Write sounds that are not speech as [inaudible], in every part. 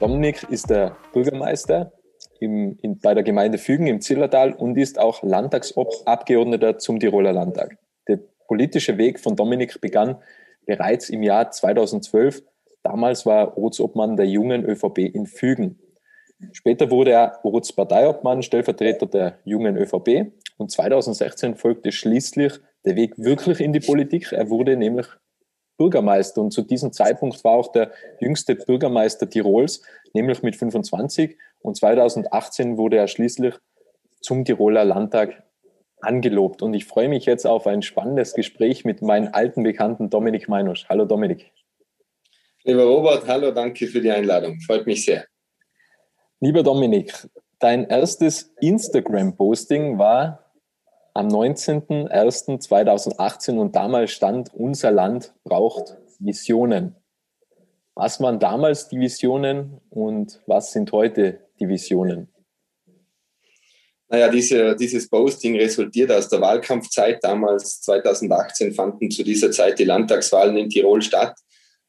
Dominik ist der Bürgermeister im, in, bei der Gemeinde Fügen im Zillertal und ist auch Landtagsabgeordneter zum Tiroler Landtag. Der politische Weg von Dominik begann bereits im Jahr 2012. Damals war er Ortsobmann der jungen ÖVP in Fügen. Später wurde er Ortsparteiobmann, Stellvertreter der jungen ÖVP und 2016 folgte schließlich der Weg wirklich in die Politik. Er wurde nämlich Bürgermeister und zu diesem Zeitpunkt war auch der jüngste Bürgermeister Tirols, nämlich mit 25 und 2018 wurde er schließlich zum Tiroler Landtag angelobt und ich freue mich jetzt auf ein spannendes Gespräch mit meinem alten Bekannten Dominik Meinosch. Hallo Dominik. Lieber Robert, hallo, danke für die Einladung. Freut mich sehr. Lieber Dominik, dein erstes Instagram-Posting war am 19.01.2018 und damals stand, unser Land braucht Visionen. Was waren damals die Visionen und was sind heute die Visionen? Naja, diese, dieses Posting resultiert aus der Wahlkampfzeit. Damals, 2018, fanden zu dieser Zeit die Landtagswahlen in Tirol statt.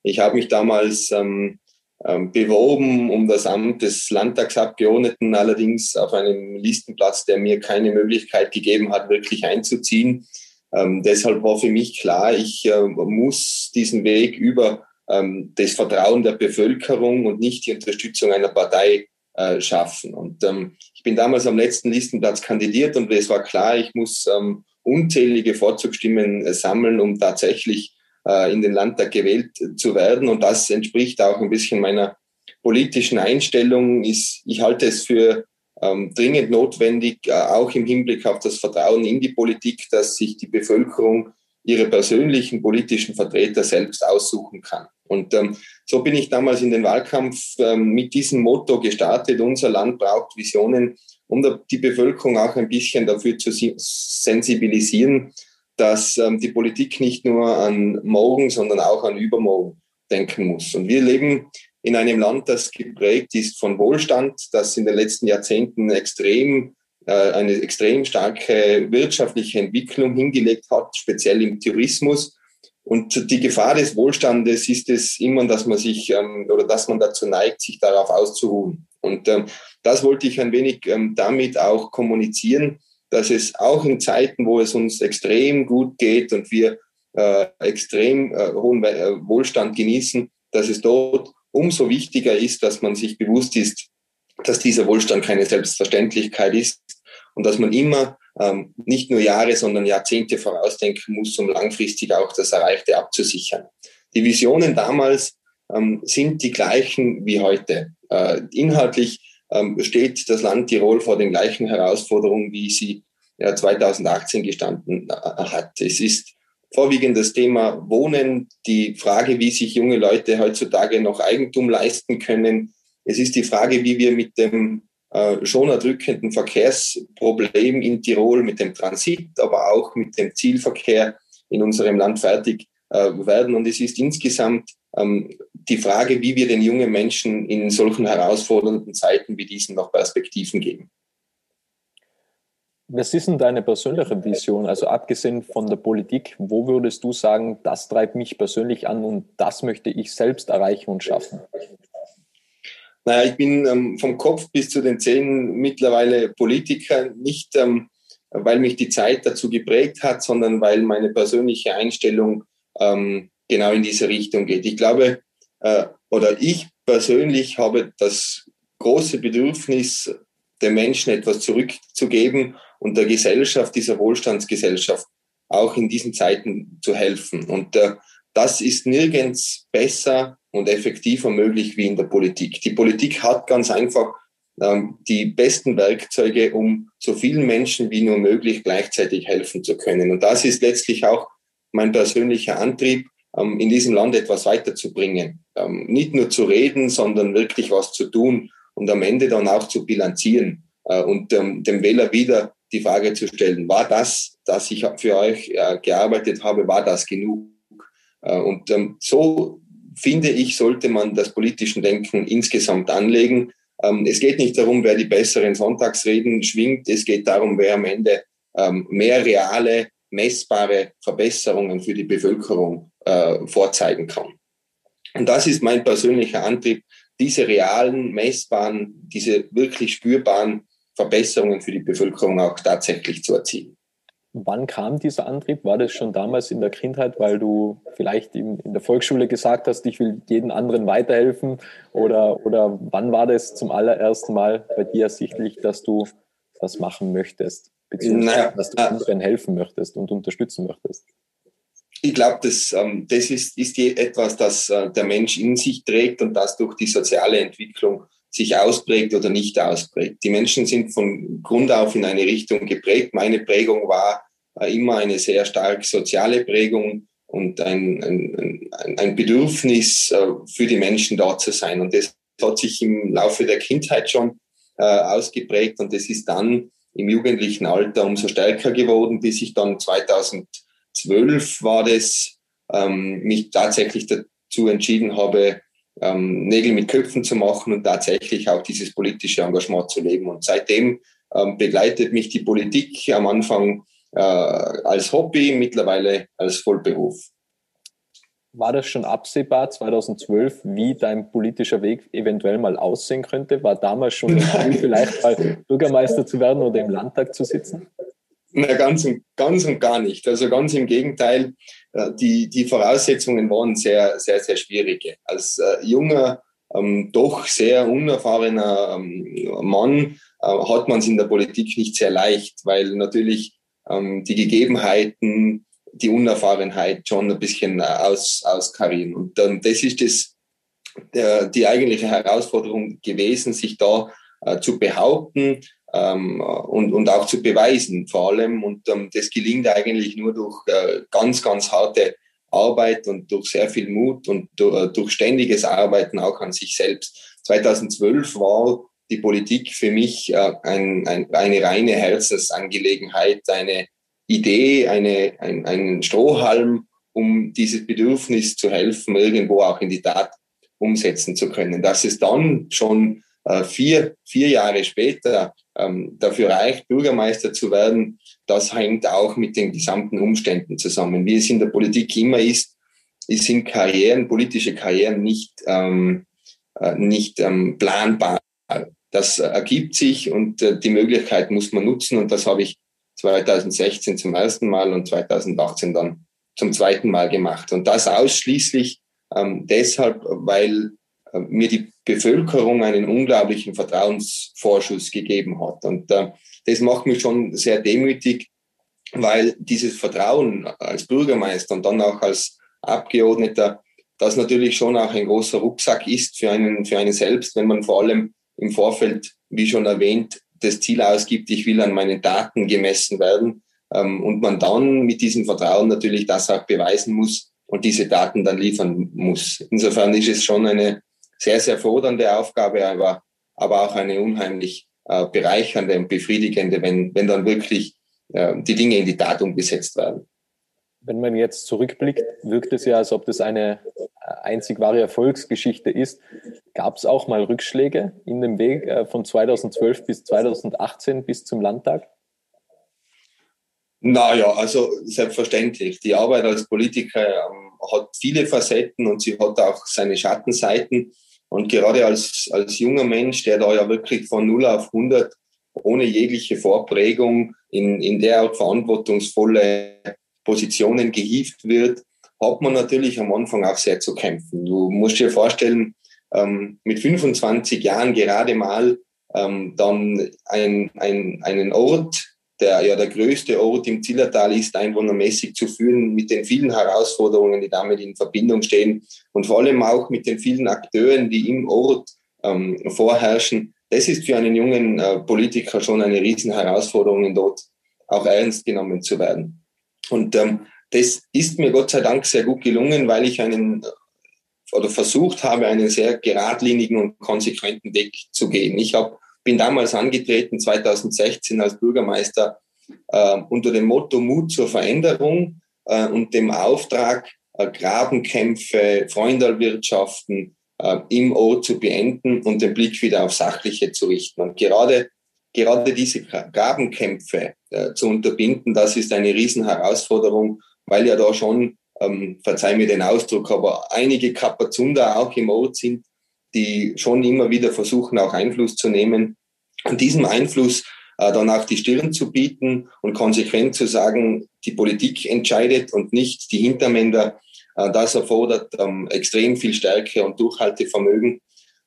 Ich habe mich damals ähm, beworben um das Amt des Landtagsabgeordneten, allerdings auf einem Listenplatz, der mir keine Möglichkeit gegeben hat, wirklich einzuziehen. Ähm, deshalb war für mich klar, ich äh, muss diesen Weg über ähm, das Vertrauen der Bevölkerung und nicht die Unterstützung einer Partei äh, schaffen. Und ähm, ich bin damals am letzten Listenplatz kandidiert und es war klar, ich muss ähm, unzählige Vorzugsstimmen äh, sammeln, um tatsächlich äh, in den Landtag gewählt zu werden. Und das entspricht auch ein bisschen meiner politischen Einstellung. Ist, ich halte es für ähm, dringend notwendig, äh, auch im Hinblick auf das Vertrauen in die Politik, dass sich die Bevölkerung ihre persönlichen politischen Vertreter selbst aussuchen kann. Und ähm, so bin ich damals in den Wahlkampf ähm, mit diesem Motto gestartet, unser Land braucht Visionen, um die Bevölkerung auch ein bisschen dafür zu sensibilisieren, dass ähm, die Politik nicht nur an morgen, sondern auch an übermorgen denken muss. Und wir leben in einem Land, das geprägt ist von Wohlstand, das in den letzten Jahrzehnten extrem äh, eine extrem starke wirtschaftliche Entwicklung hingelegt hat, speziell im Tourismus. Und die Gefahr des Wohlstandes ist es immer, dass man sich ähm, oder dass man dazu neigt, sich darauf auszuruhen. Und ähm, das wollte ich ein wenig ähm, damit auch kommunizieren, dass es auch in Zeiten, wo es uns extrem gut geht und wir äh, extrem äh, hohen äh, Wohlstand genießen, dass es dort umso wichtiger ist, dass man sich bewusst ist, dass dieser Wohlstand keine Selbstverständlichkeit ist und dass man immer ähm, nicht nur Jahre, sondern Jahrzehnte vorausdenken muss, um langfristig auch das Erreichte abzusichern. Die Visionen damals ähm, sind die gleichen wie heute. Äh, inhaltlich ähm, steht das Land Tirol vor den gleichen Herausforderungen, wie sie ja, 2018 gestanden hat. Es ist vorwiegend das Thema Wohnen, die Frage, wie sich junge Leute heutzutage noch Eigentum leisten können. Es ist die Frage, wie wir mit dem äh, schon erdrückenden Verkehrsproblem in Tirol, mit dem Transit, aber auch mit dem Zielverkehr in unserem Land fertig äh, werden. Und es ist insgesamt ähm, die Frage, wie wir den jungen Menschen in solchen herausfordernden Zeiten wie diesen noch Perspektiven geben. Was ist denn deine persönliche Vision? Also abgesehen von der Politik, wo würdest du sagen, das treibt mich persönlich an und das möchte ich selbst erreichen und schaffen? Naja, ich bin ähm, vom Kopf bis zu den Zähnen mittlerweile Politiker, nicht ähm, weil mich die Zeit dazu geprägt hat, sondern weil meine persönliche Einstellung ähm, genau in diese Richtung geht. Ich glaube, äh, oder ich persönlich habe das große Bedürfnis, den Menschen etwas zurückzugeben und der Gesellschaft, dieser Wohlstandsgesellschaft, auch in diesen Zeiten zu helfen. Und äh, das ist nirgends besser und effektiver möglich wie in der Politik. Die Politik hat ganz einfach ähm, die besten Werkzeuge, um so vielen Menschen wie nur möglich gleichzeitig helfen zu können. Und das ist letztlich auch mein persönlicher Antrieb, ähm, in diesem Land etwas weiterzubringen. Ähm, nicht nur zu reden, sondern wirklich was zu tun und am Ende dann auch zu bilanzieren äh, und dem Wähler wieder die Frage zu stellen, war das, dass ich für euch äh, gearbeitet habe, war das genug? Äh, und so finde ich, sollte man das politische Denken insgesamt anlegen. Es geht nicht darum, wer die besseren Sonntagsreden schwingt. Es geht darum, wer am Ende mehr reale, messbare Verbesserungen für die Bevölkerung äh, vorzeigen kann. Und das ist mein persönlicher Antrieb, diese realen, messbaren, diese wirklich spürbaren Verbesserungen für die Bevölkerung auch tatsächlich zu erzielen. Wann kam dieser Antrieb? War das schon damals in der Kindheit, weil du vielleicht in, der Volksschule gesagt hast, ich will jeden anderen weiterhelfen? Oder, oder wann war das zum allerersten Mal bei dir ersichtlich, dass du das machen möchtest? Beziehungsweise, naja, dass du anderen helfen möchtest und unterstützen möchtest? ich glaube, das, ähm, das ist, ist etwas, das äh, der Mensch in sich trägt und das durch die soziale Entwicklung sich ausprägt oder nicht ausprägt. Die Menschen sind von Grund auf in eine Richtung geprägt. Meine Prägung war immer eine sehr stark soziale Prägung und ein, ein, ein Bedürfnis äh, für die Menschen da zu sein. Und das hat sich im Laufe der Kindheit schon äh, ausgeprägt und das ist dann im jugendlichen Alter umso stärker geworden, bis ich dann 2000 zwölf war das, ähm, mich tatsächlich dazu entschieden habe, ähm, Nägel mit Köpfen zu machen und tatsächlich auch dieses politische Engagement zu leben. Und seitdem ähm, begleitet mich die Politik am Anfang äh, als Hobby, mittlerweile als Vollberuf. War das schon absehbar 2012, wie dein politischer Weg eventuell mal aussehen könnte? War damals schon [laughs] vielleicht mal Bürgermeister zu werden oder im Landtag zu sitzen? Na, ganz und, ganz und gar nicht. Also ganz im Gegenteil, äh, die, die Voraussetzungen waren sehr, sehr, sehr schwierige. Als äh, junger, ähm, doch sehr unerfahrener ähm, Mann äh, hat man es in der Politik nicht sehr leicht, weil natürlich ähm, die Gegebenheiten, die Unerfahrenheit schon ein bisschen äh, aus, auskarieren. Und ähm, das ist das, der, die eigentliche Herausforderung gewesen, sich da äh, zu behaupten, ähm, und, und auch zu beweisen vor allem. Und ähm, das gelingt eigentlich nur durch äh, ganz, ganz harte Arbeit und durch sehr viel Mut und durch, äh, durch ständiges Arbeiten auch an sich selbst. 2012 war die Politik für mich äh, ein, ein, eine reine Herzensangelegenheit, eine Idee, eine, ein, ein Strohhalm, um dieses Bedürfnis zu helfen, irgendwo auch in die Tat umsetzen zu können. Dass es dann schon vier, vier Jahre später ähm, dafür reicht, Bürgermeister zu werden, das hängt auch mit den gesamten Umständen zusammen. Wie es in der Politik immer ist, sind Karrieren, politische Karrieren nicht, ähm, äh, nicht ähm, planbar. Das ergibt sich und äh, die Möglichkeit muss man nutzen und das habe ich 2016 zum ersten Mal und 2018 dann zum zweiten Mal gemacht. Und das ausschließlich ähm, deshalb, weil äh, mir die Bevölkerung einen unglaublichen Vertrauensvorschuss gegeben hat. Und äh, das macht mich schon sehr demütig, weil dieses Vertrauen als Bürgermeister und dann auch als Abgeordneter, das natürlich schon auch ein großer Rucksack ist für einen, für einen selbst, wenn man vor allem im Vorfeld, wie schon erwähnt, das Ziel ausgibt, ich will an meinen Daten gemessen werden ähm, und man dann mit diesem Vertrauen natürlich das auch beweisen muss und diese Daten dann liefern muss. Insofern ist es schon eine sehr, sehr fordernde Aufgabe, aber, aber auch eine unheimlich äh, bereichernde und befriedigende, wenn, wenn dann wirklich äh, die Dinge in die Tat umgesetzt werden. Wenn man jetzt zurückblickt, wirkt es ja, als ob das eine äh, einzig wahre Erfolgsgeschichte ist. Gab es auch mal Rückschläge in dem Weg äh, von 2012 bis 2018 bis zum Landtag? Naja, also selbstverständlich. Die Arbeit als Politiker ähm, hat viele Facetten und sie hat auch seine Schattenseiten. Und gerade als, als junger Mensch, der da ja wirklich von 0 auf 100 ohne jegliche Vorprägung in, in der verantwortungsvolle Positionen gehievt wird, hat man natürlich am Anfang auch sehr zu kämpfen. Du musst dir vorstellen, ähm, mit 25 Jahren gerade mal ähm, dann ein, ein, einen Ort, der ja der größte Ort im Zillertal ist, einwohnermäßig zu führen, mit den vielen Herausforderungen, die damit in Verbindung stehen und vor allem auch mit den vielen Akteuren, die im Ort ähm, vorherrschen. Das ist für einen jungen äh, Politiker schon eine Riesenherausforderung, dort auch ernst genommen zu werden. Und ähm, das ist mir Gott sei Dank sehr gut gelungen, weil ich einen oder versucht habe, einen sehr geradlinigen und konsequenten Weg zu gehen. Ich hab, bin damals angetreten, 2016 als Bürgermeister, äh, unter dem Motto Mut zur Veränderung äh, und dem Auftrag, äh, Grabenkämpfe, Freundalwirtschaften äh, im Ort zu beenden und den Blick wieder auf Sachliche zu richten. Und gerade, gerade diese Grabenkämpfe äh, zu unterbinden, das ist eine Riesenherausforderung, weil ja da schon ähm, verzeih mir den Ausdruck, aber einige Kapazunder auch im Ort sind, die schon immer wieder versuchen, auch Einfluss zu nehmen. Und diesem Einfluss äh, dann auch die Stirn zu bieten und konsequent zu sagen, die Politik entscheidet und nicht die Hintermänner, äh, das erfordert ähm, extrem viel Stärke und Durchhaltevermögen.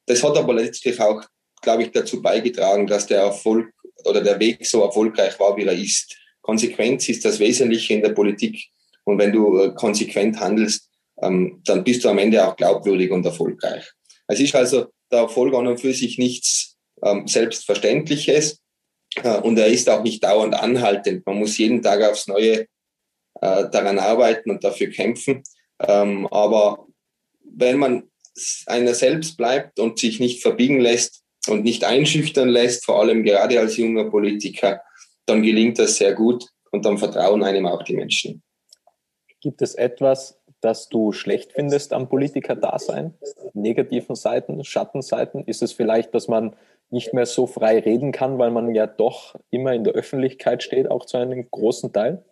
Das hat aber letztlich auch, glaube ich, dazu beigetragen, dass der Erfolg oder der Weg so erfolgreich war, wie er ist. Konsequenz ist das Wesentliche in der Politik und wenn du äh, konsequent handelst, ähm, dann bist du am Ende auch glaubwürdig und erfolgreich. Es ist also der Erfolg an und für sich nichts ähm, Selbstverständliches äh, und er ist auch nicht dauernd anhaltend. Man muss jeden Tag aufs Neue äh, daran arbeiten und dafür kämpfen. Ähm, aber wenn man einer selbst bleibt und sich nicht verbiegen lässt und nicht einschüchtern lässt, vor allem gerade als junger Politiker, dann gelingt das sehr gut und dann vertrauen einem auch die Menschen. Gibt es etwas, das du schlecht findest am Politiker-Dasein? Negativen Seiten, Schattenseiten? Ist es vielleicht, dass man nicht mehr so frei reden kann, weil man ja doch immer in der Öffentlichkeit steht, auch zu einem großen Teil?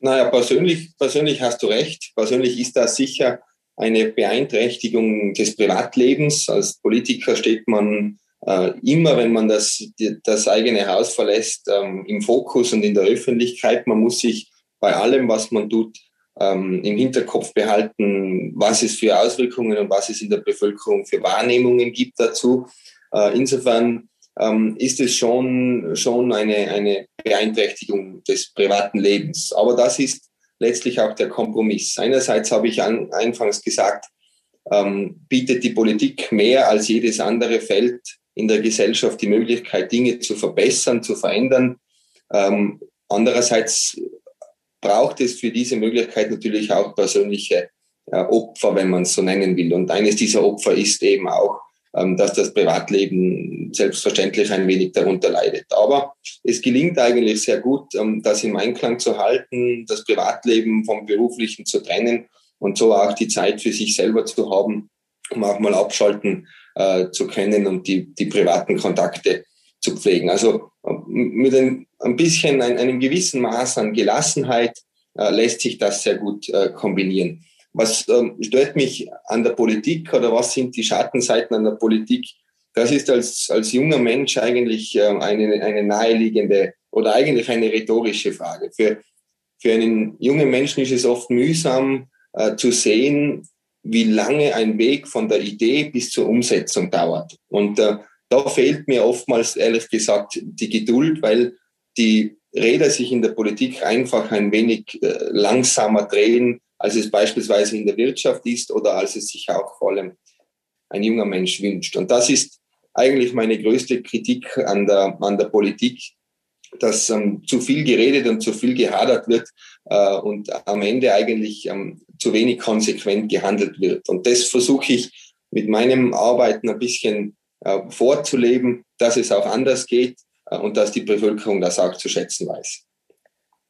Naja, persönlich, persönlich hast du recht. Persönlich ist das sicher eine Beeinträchtigung des Privatlebens. Als Politiker steht man äh, immer, wenn man das, das eigene Haus verlässt, ähm, im Fokus und in der Öffentlichkeit. Man muss sich bei allem, was man tut, ähm, im Hinterkopf behalten, was es für Auswirkungen und was es in der Bevölkerung für Wahrnehmungen gibt dazu. Äh, insofern ähm, ist es schon, schon eine, eine Beeinträchtigung des privaten Lebens. Aber das ist letztlich auch der Kompromiss. Einerseits habe ich an, anfangs gesagt, ähm, bietet die Politik mehr als jedes andere Feld in der Gesellschaft die Möglichkeit, Dinge zu verbessern, zu verändern. Ähm, andererseits braucht es für diese Möglichkeit natürlich auch persönliche äh, Opfer, wenn man es so nennen will. Und eines dieser Opfer ist eben auch, ähm, dass das Privatleben selbstverständlich ein wenig darunter leidet. Aber es gelingt eigentlich sehr gut, ähm, das im Einklang zu halten, das Privatleben vom beruflichen zu trennen und so auch die Zeit für sich selber zu haben, um auch mal abschalten äh, zu können und die, die privaten Kontakte zu pflegen. Also äh, mit ein, ein bisschen ein, einem gewissen Maß an Gelassenheit äh, lässt sich das sehr gut äh, kombinieren. Was ähm, stört mich an der Politik oder was sind die Schattenseiten an der Politik? Das ist als, als junger Mensch eigentlich äh, eine, eine naheliegende oder eigentlich eine rhetorische Frage. Für, für einen jungen Menschen ist es oft mühsam äh, zu sehen, wie lange ein Weg von der Idee bis zur Umsetzung dauert. Und äh, da fehlt mir oftmals ehrlich gesagt die Geduld, weil die Räder sich in der Politik einfach ein wenig äh, langsamer drehen, als es beispielsweise in der Wirtschaft ist oder als es sich auch vor allem ein junger Mensch wünscht. Und das ist eigentlich meine größte Kritik an der, an der Politik, dass ähm, zu viel geredet und zu viel gehadert wird äh, und am Ende eigentlich ähm, zu wenig konsequent gehandelt wird. Und das versuche ich mit meinem Arbeiten ein bisschen vorzuleben, dass es auch anders geht äh, und dass die Bevölkerung das auch zu schätzen weiß.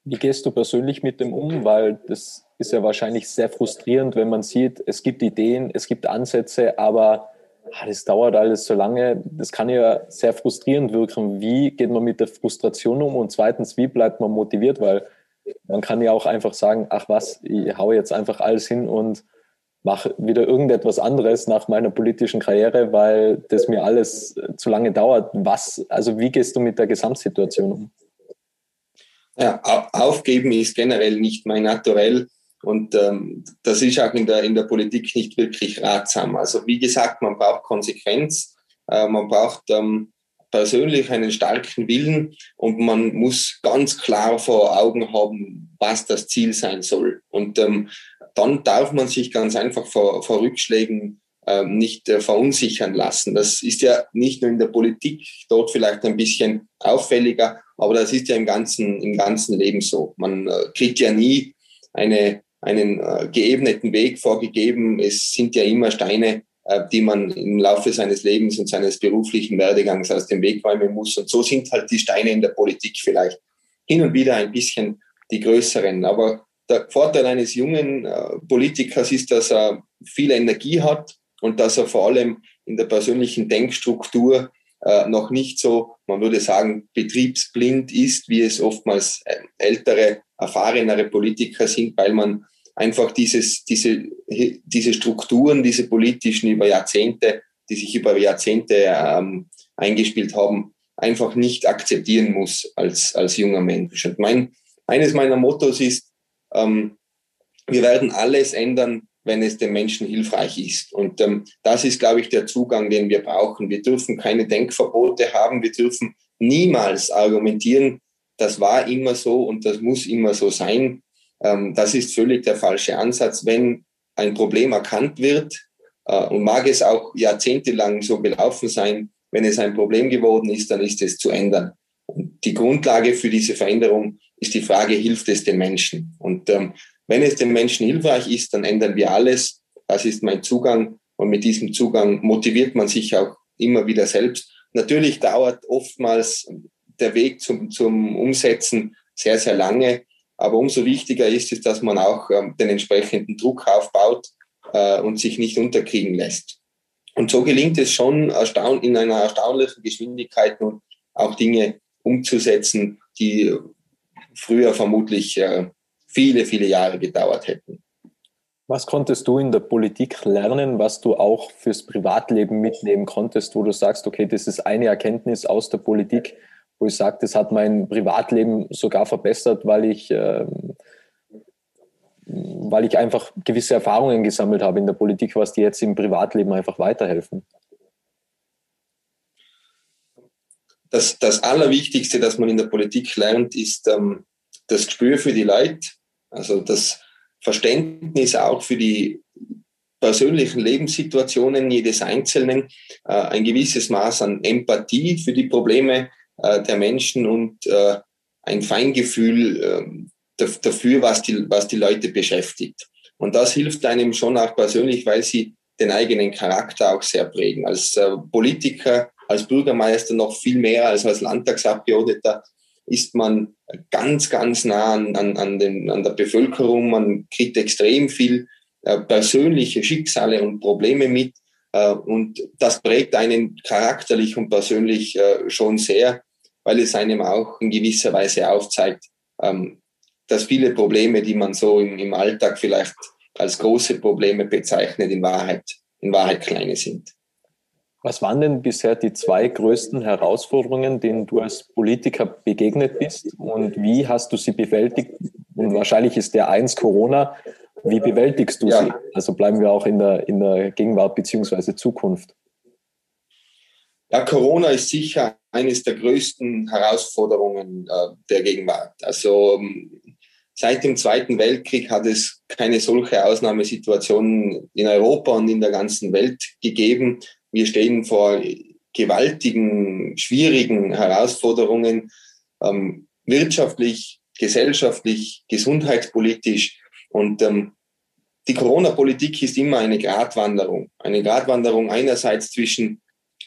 Wie gehst du persönlich mit dem um? Weil das ist ja wahrscheinlich sehr frustrierend, wenn man sieht, es gibt Ideen, es gibt Ansätze, aber ah, das dauert alles so lange. Das kann ja sehr frustrierend wirken. Wie geht man mit der Frustration um? Und zweitens, wie bleibt man motiviert? Weil man kann ja auch einfach sagen, ach was, ich hau jetzt einfach alles hin und mache wieder irgendetwas anderes nach meiner politischen Karriere, weil das mir alles zu lange dauert. Was, also wie gehst du mit der Gesamtsituation um? Ja, aufgeben ist generell nicht mein Naturell. Und ähm, das ist auch in der, in der Politik nicht wirklich ratsam. Also wie gesagt, man braucht Konsequenz, äh, man braucht ähm, persönlich einen starken Willen und man muss ganz klar vor Augen haben, was das Ziel sein soll. Und ähm, dann darf man sich ganz einfach vor, vor Rückschlägen äh, nicht äh, verunsichern lassen. Das ist ja nicht nur in der Politik dort vielleicht ein bisschen auffälliger, aber das ist ja im ganzen, im ganzen Leben so. Man äh, kriegt ja nie eine, einen äh, geebneten Weg vorgegeben. Es sind ja immer Steine, äh, die man im Laufe seines Lebens und seines beruflichen Werdegangs aus dem Weg räumen muss. Und so sind halt die Steine in der Politik vielleicht hin und wieder ein bisschen die größeren. Aber der Vorteil eines jungen äh, Politikers ist, dass er viel Energie hat und dass er vor allem in der persönlichen Denkstruktur äh, noch nicht so, man würde sagen, betriebsblind ist, wie es oftmals äh, ältere, erfahrenere Politiker sind, weil man einfach dieses, diese, diese Strukturen, diese politischen über Jahrzehnte, die sich über Jahrzehnte ähm, eingespielt haben, einfach nicht akzeptieren muss als, als junger Mensch. Und mein, eines meiner Mottos ist, ähm, wir werden alles ändern, wenn es dem Menschen hilfreich ist. Und ähm, das ist, glaube ich, der Zugang, den wir brauchen. Wir dürfen keine Denkverbote haben. Wir dürfen niemals argumentieren, das war immer so und das muss immer so sein. Ähm, das ist völlig der falsche Ansatz. Wenn ein Problem erkannt wird, äh, und mag es auch jahrzehntelang so gelaufen sein, wenn es ein Problem geworden ist, dann ist es zu ändern. Und die Grundlage für diese Veränderung ist die Frage, hilft es den Menschen? Und ähm, wenn es den Menschen hilfreich ist, dann ändern wir alles. Das ist mein Zugang. Und mit diesem Zugang motiviert man sich auch immer wieder selbst. Natürlich dauert oftmals der Weg zum, zum Umsetzen sehr, sehr lange. Aber umso wichtiger ist es, dass man auch ähm, den entsprechenden Druck aufbaut äh, und sich nicht unterkriegen lässt. Und so gelingt es schon in einer erstaunlichen Geschwindigkeit nun auch Dinge umzusetzen, die früher vermutlich äh, viele, viele Jahre gedauert hätten. Was konntest du in der Politik lernen, was du auch fürs Privatleben mitnehmen konntest, wo du sagst, okay, das ist eine Erkenntnis aus der Politik, wo ich sage, das hat mein Privatleben sogar verbessert, weil ich, äh, weil ich einfach gewisse Erfahrungen gesammelt habe in der Politik, was dir jetzt im Privatleben einfach weiterhelfen? Das, das Allerwichtigste, das man in der Politik lernt, ist ähm, das Gespür für die Leute, also das Verständnis auch für die persönlichen Lebenssituationen jedes Einzelnen, äh, ein gewisses Maß an Empathie für die Probleme äh, der Menschen und äh, ein Feingefühl äh, dafür, was die, was die Leute beschäftigt. Und das hilft einem schon auch persönlich, weil sie den eigenen Charakter auch sehr prägen. Als äh, Politiker, als Bürgermeister noch viel mehr als als Landtagsabgeordneter ist man ganz, ganz nah an, an, an, den, an der Bevölkerung. Man kriegt extrem viel äh, persönliche Schicksale und Probleme mit. Äh, und das prägt einen charakterlich und persönlich äh, schon sehr weil es einem auch in gewisser Weise aufzeigt, ähm, dass viele Probleme, die man so im, im Alltag vielleicht als große Probleme bezeichnet, in Wahrheit, in Wahrheit kleine sind. Was waren denn bisher die zwei größten Herausforderungen, denen du als Politiker begegnet bist und wie hast du sie bewältigt? Und wahrscheinlich ist der eins Corona. Wie bewältigst du ja. sie? Also bleiben wir auch in der, in der Gegenwart beziehungsweise Zukunft. Ja, Corona ist sicher eines der größten Herausforderungen äh, der Gegenwart. Also ähm, seit dem Zweiten Weltkrieg hat es keine solche Ausnahmesituation in Europa und in der ganzen Welt gegeben. Wir stehen vor gewaltigen, schwierigen Herausforderungen, ähm, wirtschaftlich, gesellschaftlich, gesundheitspolitisch. Und ähm, die Corona-Politik ist immer eine Gratwanderung. Eine Gratwanderung einerseits zwischen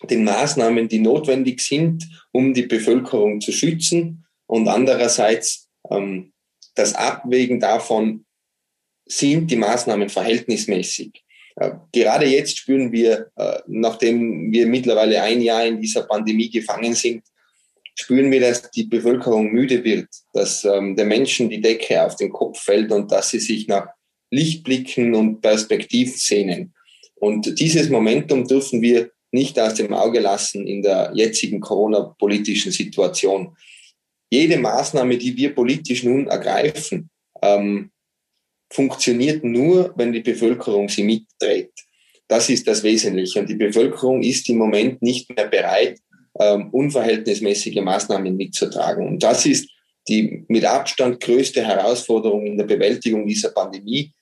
den Maßnahmen, die notwendig sind, um die Bevölkerung zu schützen und andererseits ähm, das Abwägen davon, sind die Maßnahmen verhältnismäßig. Äh, gerade jetzt spüren wir, äh, nachdem wir mittlerweile ein Jahr in dieser Pandemie gefangen sind, spüren wir, dass die Bevölkerung müde wird, dass ähm, der Menschen die Decke auf den Kopf fällt und dass sie sich nach Lichtblicken und Perspektiv sehnen. Und dieses Momentum dürfen wir nicht aus dem Auge lassen in der jetzigen Corona-politischen Situation. Jede Maßnahme, die wir politisch nun ergreifen, ähm, funktioniert nur, wenn die Bevölkerung sie mitträgt. Das ist das Wesentliche. Und die Bevölkerung ist im Moment nicht mehr bereit, ähm, unverhältnismäßige Maßnahmen mitzutragen. Und das ist die mit Abstand größte Herausforderung in der Bewältigung dieser Pandemie,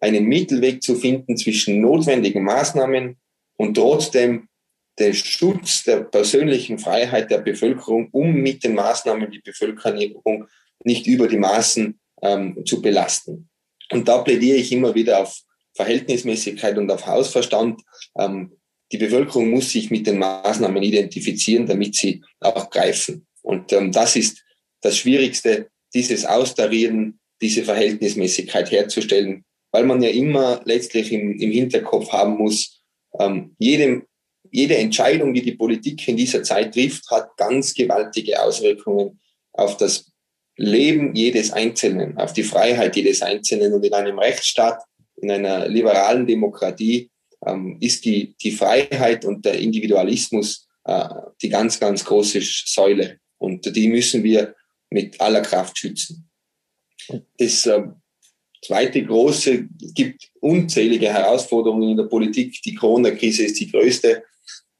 einen Mittelweg zu finden zwischen notwendigen Maßnahmen und trotzdem den Schutz der persönlichen Freiheit der Bevölkerung, um mit den Maßnahmen die Bevölkerung nicht über die Maßen ähm, zu belasten. Und da plädiere ich immer wieder auf Verhältnismäßigkeit und auf Hausverstand. Ähm, die Bevölkerung muss sich mit den Maßnahmen identifizieren, damit sie auch greifen. Und ähm, das ist das Schwierigste, dieses Austarieren, diese Verhältnismäßigkeit herzustellen, weil man ja immer letztlich im, im Hinterkopf haben muss, ähm, jedem, jede Entscheidung, die die Politik in dieser Zeit trifft, hat ganz gewaltige Auswirkungen auf das Leben jedes Einzelnen, auf die Freiheit jedes Einzelnen. Und in einem Rechtsstaat, in einer liberalen Demokratie ähm, ist die, die Freiheit und der Individualismus äh, die ganz, ganz große Säule. Und die müssen wir mit aller Kraft schützen. Das äh, zweite große, gibt unzählige Herausforderungen in der Politik. Die Corona-Krise ist die größte.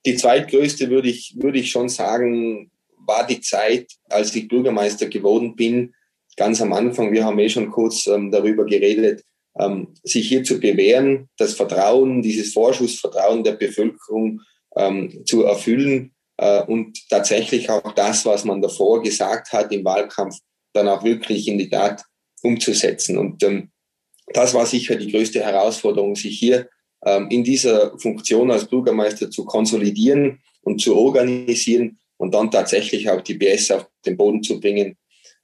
Die zweitgrößte würde ich, würde ich schon sagen, war die Zeit, als ich Bürgermeister geworden bin, ganz am Anfang, wir haben eh schon kurz ähm, darüber geredet, ähm, sich hier zu bewähren, das Vertrauen, dieses Vorschussvertrauen der Bevölkerung ähm, zu erfüllen äh, und tatsächlich auch das, was man davor gesagt hat im Wahlkampf, dann auch wirklich in die Tat umzusetzen. Und ähm, das war sicher die größte Herausforderung, sich hier ähm, in dieser Funktion als Bürgermeister zu konsolidieren und zu organisieren und dann tatsächlich auch die BS auf den Boden zu bringen.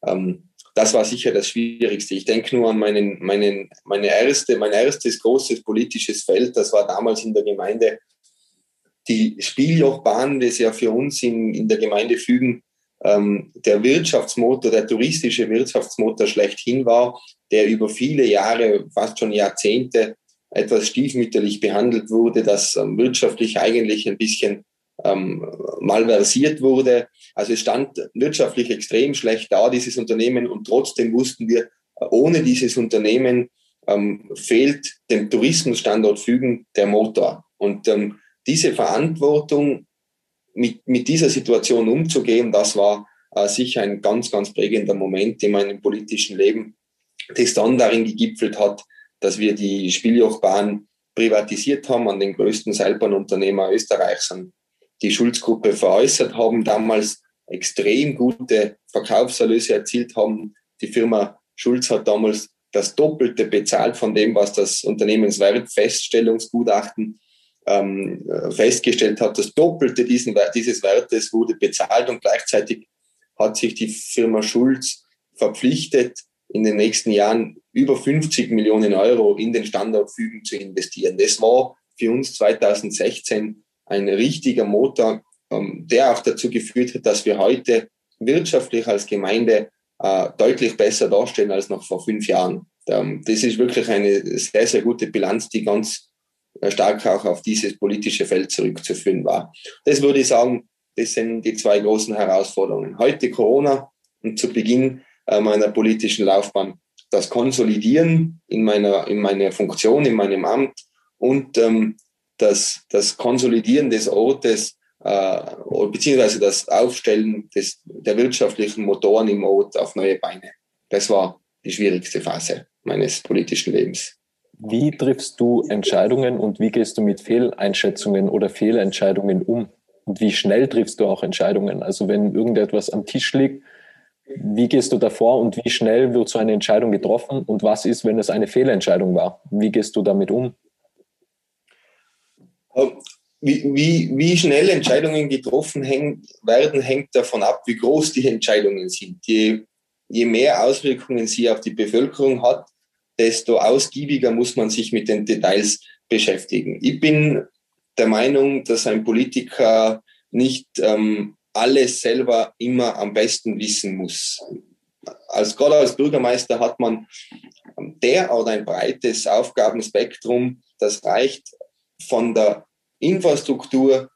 Ähm, das war sicher das Schwierigste. Ich denke nur an meinen, meinen, meine erste, mein erstes großes politisches Feld. Das war damals in der Gemeinde die Spieljochbahn, das ja für uns in, in der Gemeinde Fügen ähm, der Wirtschaftsmotor, der touristische Wirtschaftsmotor schlechthin war, der über viele Jahre, fast schon Jahrzehnte, etwas stiefmütterlich behandelt wurde, das ähm, wirtschaftlich eigentlich ein bisschen ähm, malversiert wurde. Also es stand wirtschaftlich extrem schlecht da, dieses Unternehmen, und trotzdem wussten wir, ohne dieses Unternehmen ähm, fehlt dem Tourismusstandort Fügen der Motor. Und ähm, diese Verantwortung, mit, mit dieser Situation umzugehen, das war äh, sicher ein ganz, ganz prägender Moment in meinem politischen Leben, das dann darin gegipfelt hat, dass wir die Spieljochbahn privatisiert haben an den größten Seilbahnunternehmer Österreichs, an die Schulzgruppe veräußert haben, damals extrem gute Verkaufserlöse erzielt haben. Die Firma Schulz hat damals das Doppelte bezahlt von dem, was das Unternehmenswertfeststellungsgutachten ähm, festgestellt hat. Das Doppelte diesen, dieses Wertes wurde bezahlt und gleichzeitig hat sich die Firma Schulz verpflichtet, in den nächsten Jahren über 50 Millionen Euro in den Standort Fügen zu investieren. Das war für uns 2016 ein richtiger Motor, ähm, der auch dazu geführt hat, dass wir heute wirtschaftlich als Gemeinde äh, deutlich besser darstellen als noch vor fünf Jahren. Ähm, das ist wirklich eine sehr, sehr gute Bilanz, die ganz äh, stark auch auf dieses politische Feld zurückzuführen war. Das würde ich sagen, das sind die zwei großen Herausforderungen. Heute Corona und zu Beginn äh, meiner politischen Laufbahn das Konsolidieren in meiner, in meiner Funktion, in meinem Amt und ähm, das, das Konsolidieren des Ortes äh, beziehungsweise das Aufstellen des, der wirtschaftlichen Motoren im Ort auf neue Beine. Das war die schwierigste Phase meines politischen Lebens. Wie triffst du Entscheidungen und wie gehst du mit Fehleinschätzungen oder Fehlentscheidungen um? Und wie schnell triffst du auch Entscheidungen? Also wenn irgendetwas am Tisch liegt, wie gehst du davor und wie schnell wird so eine Entscheidung getroffen? Und was ist, wenn es eine Fehlentscheidung war? Wie gehst du damit um? Wie, wie, wie schnell Entscheidungen getroffen werden, hängt davon ab, wie groß die Entscheidungen sind. Je, je mehr Auswirkungen sie auf die Bevölkerung hat, desto ausgiebiger muss man sich mit den Details beschäftigen. Ich bin der Meinung, dass ein Politiker nicht ähm, alles selber immer am besten wissen muss. Als gerade als Bürgermeister hat man derart ein breites Aufgabenspektrum, das reicht von der Infrastruktur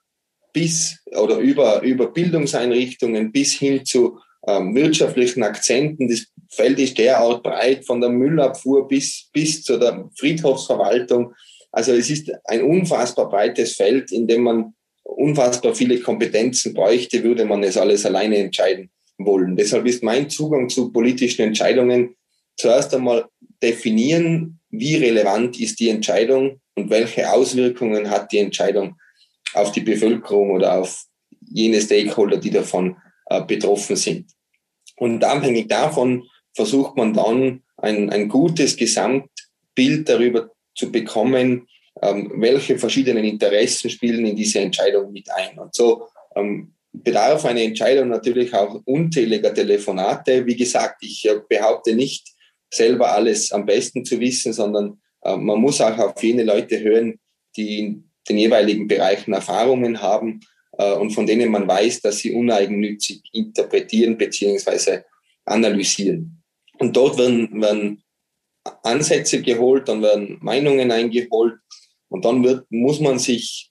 bis oder über, über Bildungseinrichtungen bis hin zu ähm, wirtschaftlichen Akzenten. Das Feld ist derart breit, von der Müllabfuhr bis, bis zu der Friedhofsverwaltung. Also es ist ein unfassbar breites Feld, in dem man unfassbar viele Kompetenzen bräuchte, würde man es alles alleine entscheiden wollen. Deshalb ist mein Zugang zu politischen Entscheidungen zuerst einmal definieren, wie relevant ist die Entscheidung und welche Auswirkungen hat die Entscheidung auf die Bevölkerung oder auf jene Stakeholder, die davon äh, betroffen sind. Und abhängig davon versucht man dann ein, ein gutes Gesamtbild darüber zu bekommen, ähm, welche verschiedenen Interessen spielen in diese Entscheidung mit ein. Und so ähm, bedarf eine Entscheidung natürlich auch unzähliger Telefonate. Wie gesagt, ich äh, behaupte nicht selber alles am besten zu wissen, sondern man muss auch auf jene Leute hören, die in den jeweiligen Bereichen Erfahrungen haben äh, und von denen man weiß, dass sie uneigennützig interpretieren beziehungsweise analysieren. Und dort werden, werden Ansätze geholt, dann werden Meinungen eingeholt und dann wird, muss man sich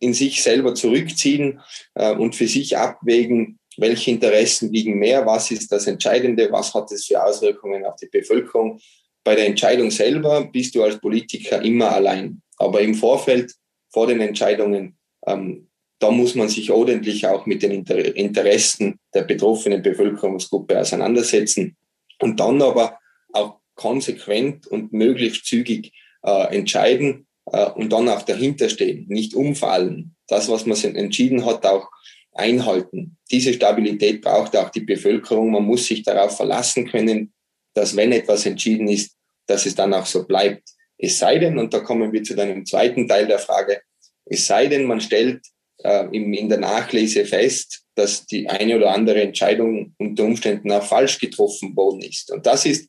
in sich selber zurückziehen äh, und für sich abwägen, welche Interessen wiegen mehr, was ist das Entscheidende, was hat es für Auswirkungen auf die Bevölkerung. Bei der Entscheidung selber bist du als Politiker immer allein. Aber im Vorfeld, vor den Entscheidungen, ähm, da muss man sich ordentlich auch mit den Interessen der betroffenen Bevölkerungsgruppe auseinandersetzen und dann aber auch konsequent und möglichst zügig äh, entscheiden äh, und dann auch dahinter stehen, nicht umfallen. Das, was man entschieden hat, auch einhalten. Diese Stabilität braucht auch die Bevölkerung. Man muss sich darauf verlassen können, dass wenn etwas entschieden ist, dass es dann auch so bleibt. Es sei denn, und da kommen wir zu deinem zweiten Teil der Frage, es sei denn, man stellt äh, in, in der Nachlese fest, dass die eine oder andere Entscheidung unter Umständen auch falsch getroffen worden ist. Und das ist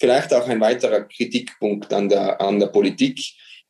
vielleicht auch ein weiterer Kritikpunkt an der, an der Politik,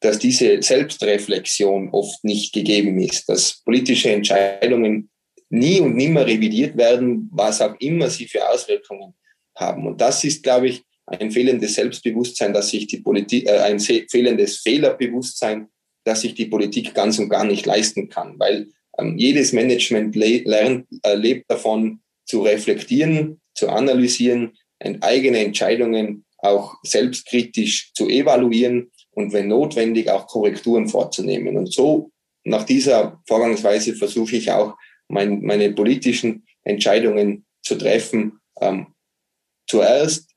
dass diese Selbstreflexion oft nicht gegeben ist, dass politische Entscheidungen nie und nimmer revidiert werden, was auch immer sie für Auswirkungen haben. Und das ist, glaube ich, ein fehlendes Selbstbewusstsein, dass sich die Politik, äh, ein fehlendes Fehlerbewusstsein, dass sich die Politik ganz und gar nicht leisten kann, weil ähm, jedes Management le lernt, äh, lebt davon, zu reflektieren, zu analysieren, eigene Entscheidungen auch selbstkritisch zu evaluieren und wenn notwendig auch Korrekturen vorzunehmen. Und so nach dieser Vorgangsweise versuche ich auch mein, meine politischen Entscheidungen zu treffen. Ähm, zuerst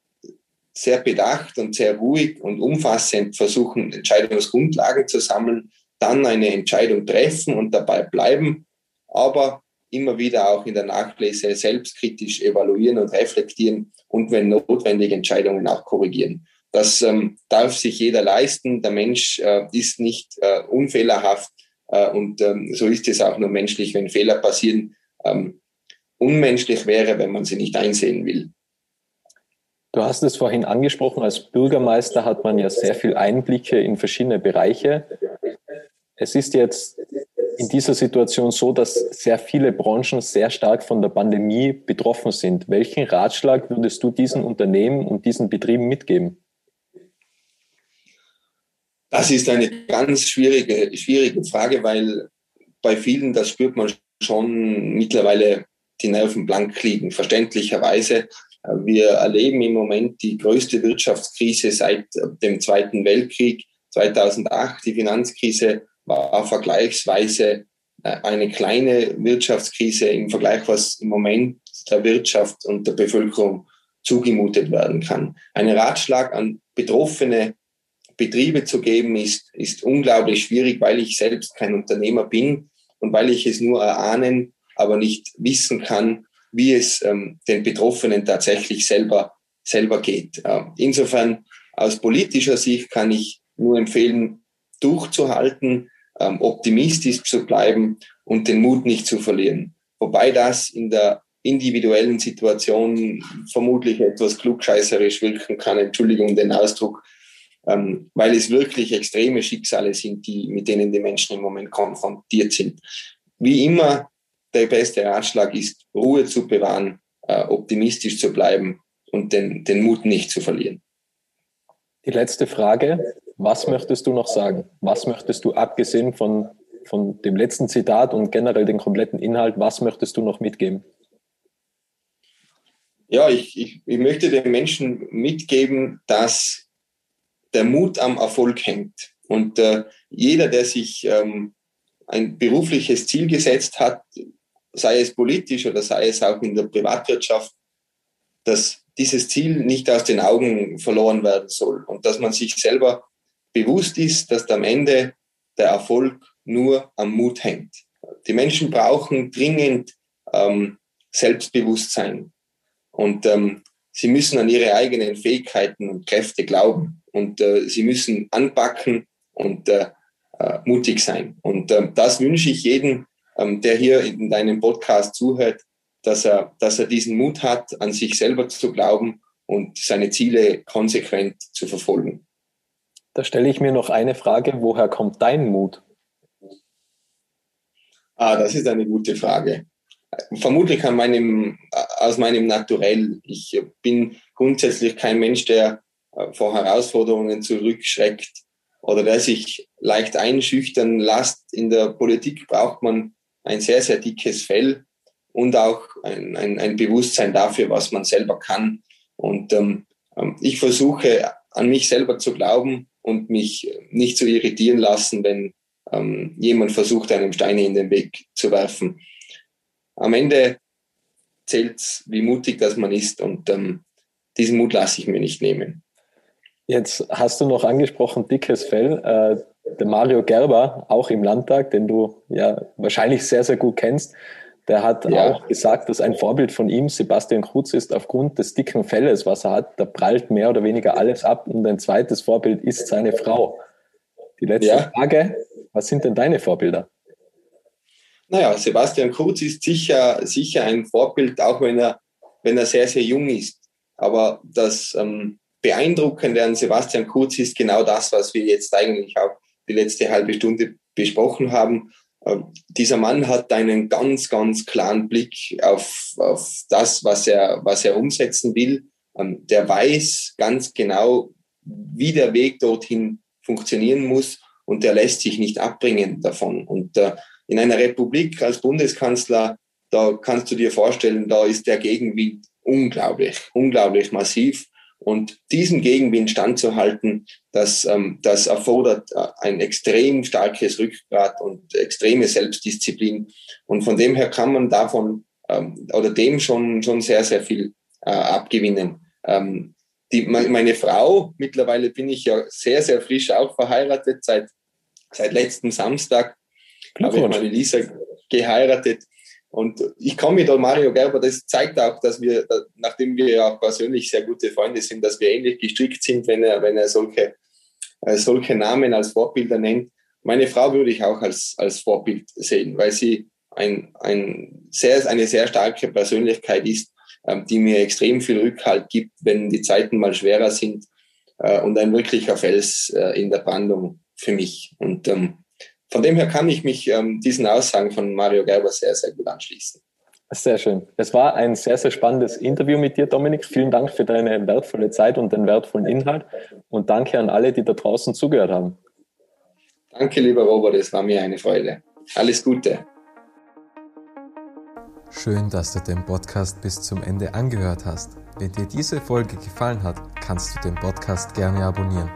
sehr bedacht und sehr ruhig und umfassend versuchen, Entscheidungsgrundlagen zu sammeln, dann eine Entscheidung treffen und dabei bleiben, aber immer wieder auch in der Nachlese selbstkritisch evaluieren und reflektieren und wenn notwendig Entscheidungen auch korrigieren. Das ähm, darf sich jeder leisten. Der Mensch äh, ist nicht äh, unfehlerhaft äh, und ähm, so ist es auch nur menschlich, wenn Fehler passieren. Ähm, unmenschlich wäre, wenn man sie nicht einsehen will. Du hast es vorhin angesprochen, als Bürgermeister hat man ja sehr viel Einblicke in verschiedene Bereiche. Es ist jetzt in dieser Situation so, dass sehr viele Branchen sehr stark von der Pandemie betroffen sind. Welchen Ratschlag würdest du diesen Unternehmen und diesen Betrieben mitgeben? Das ist eine ganz schwierige, schwierige Frage, weil bei vielen, das spürt man schon mittlerweile, die Nerven blank liegen, verständlicherweise. Wir erleben im Moment die größte Wirtschaftskrise seit dem Zweiten Weltkrieg. 2008, die Finanzkrise, war vergleichsweise äh, eine kleine Wirtschaftskrise im Vergleich, was im Moment der Wirtschaft und der Bevölkerung zugemutet werden kann. Ein Ratschlag an betroffene Betriebe zu geben, ist, ist unglaublich schwierig, weil ich selbst kein Unternehmer bin und weil ich es nur erahnen, aber nicht wissen kann, wie es ähm, den Betroffenen tatsächlich selber, selber geht. Äh, insofern aus politischer Sicht kann ich nur empfehlen, durchzuhalten, ähm, optimistisch zu bleiben und den Mut nicht zu verlieren. Wobei das in der individuellen Situation vermutlich etwas klugscheißerisch wirken kann, Entschuldigung den Ausdruck, ähm, weil es wirklich extreme Schicksale sind, die, mit denen die Menschen im Moment konfrontiert sind. Wie immer, der beste Ratschlag ist, Ruhe zu bewahren, äh, optimistisch zu bleiben und den, den Mut nicht zu verlieren. Die letzte Frage. Was möchtest du noch sagen? Was möchtest du, abgesehen von, von dem letzten Zitat und generell den kompletten Inhalt, was möchtest du noch mitgeben? ja, ich, ich, ich möchte den Menschen mitgeben, dass der Mut am Erfolg hängt. Und äh, jeder, der sich ähm, ein berufliches Ziel gesetzt hat, sei es politisch oder sei es auch in der Privatwirtschaft, dass dieses Ziel nicht aus den Augen verloren werden soll und dass man sich selber bewusst ist, dass am Ende der Erfolg nur am Mut hängt. Die Menschen brauchen dringend ähm, Selbstbewusstsein und ähm, sie müssen an ihre eigenen Fähigkeiten und Kräfte glauben und äh, sie müssen anpacken und äh, äh, mutig sein. Und äh, das wünsche ich jedem, ähm, der hier in deinem Podcast zuhört, dass er, dass er diesen Mut hat, an sich selber zu glauben und seine Ziele konsequent zu verfolgen. Da stelle ich mir noch eine Frage, woher kommt dein Mut? Ah, das ist eine gute Frage. Vermutlich an meinem, aus meinem Naturell. Ich bin grundsätzlich kein Mensch, der äh, vor Herausforderungen zurückschreckt oder der sich leicht einschüchtern lässt. In der Politik braucht man ein sehr, sehr dickes Fell und auch ein, ein, ein Bewusstsein dafür, was man selber kann. Und ähm, ähm, ich versuche an mich selber zu glauben und mich nicht zu irritieren lassen, wenn ähm, jemand versucht, einem Steine in den Weg zu werfen. Am Ende zählt es, wie mutig das man ist und ähm, diesen Mut lasse ich mir nicht nehmen. Jetzt hast du noch angesprochen, dickes Fell. Äh, der Mario Gerber, auch im Landtag, den du ja wahrscheinlich sehr, sehr gut kennst, der hat ja. auch gesagt, dass ein Vorbild von ihm, Sebastian Krutz, ist aufgrund des dicken Felles, was er hat, da prallt mehr oder weniger alles ab. Und ein zweites Vorbild ist seine Frau. Die letzte ja. Frage, was sind denn deine Vorbilder? Naja, Sebastian Krutz ist sicher, sicher ein Vorbild, auch wenn er, wenn er sehr, sehr jung ist. Aber das ähm, Beeindruckende an Sebastian Kurz ist genau das, was wir jetzt eigentlich auch die letzte halbe Stunde besprochen haben. Ähm, dieser Mann hat einen ganz, ganz klaren Blick auf, auf das, was er, was er umsetzen will. Ähm, der weiß ganz genau, wie der Weg dorthin funktionieren muss und der lässt sich nicht abbringen davon. Und äh, in einer Republik als Bundeskanzler, da kannst du dir vorstellen, da ist der Gegenwind unglaublich, unglaublich massiv. Und diesem Gegenwind standzuhalten, das, ähm, das erfordert äh, ein extrem starkes Rückgrat und extreme Selbstdisziplin. Und von dem her kann man davon ähm, oder dem schon, schon sehr, sehr viel äh, abgewinnen. Ähm, die, meine Frau, mittlerweile bin ich ja sehr, sehr frisch auch verheiratet, seit, seit letzten Samstag habe ich meine Lisa geheiratet. Und ich komme mit Mario Gerber, das zeigt auch, dass wir, nachdem wir ja auch persönlich sehr gute Freunde sind, dass wir ähnlich gestrickt sind, wenn er, wenn er solche, äh, solche Namen als Vorbilder nennt. Meine Frau würde ich auch als, als Vorbild sehen, weil sie ein, ein sehr, eine sehr starke Persönlichkeit ist, ähm, die mir extrem viel Rückhalt gibt, wenn die Zeiten mal schwerer sind äh, und ein wirklicher Fels äh, in der Brandung für mich. Und ähm, von dem her kann ich mich ähm, diesen Aussagen von Mario Gerber sehr, sehr gut anschließen. Sehr schön. Es war ein sehr, sehr spannendes Interview mit dir, Dominik. Vielen Dank für deine wertvolle Zeit und den wertvollen Inhalt. Und danke an alle, die da draußen zugehört haben. Danke, lieber Robert. Es war mir eine Freude. Alles Gute. Schön, dass du den Podcast bis zum Ende angehört hast. Wenn dir diese Folge gefallen hat, kannst du den Podcast gerne abonnieren.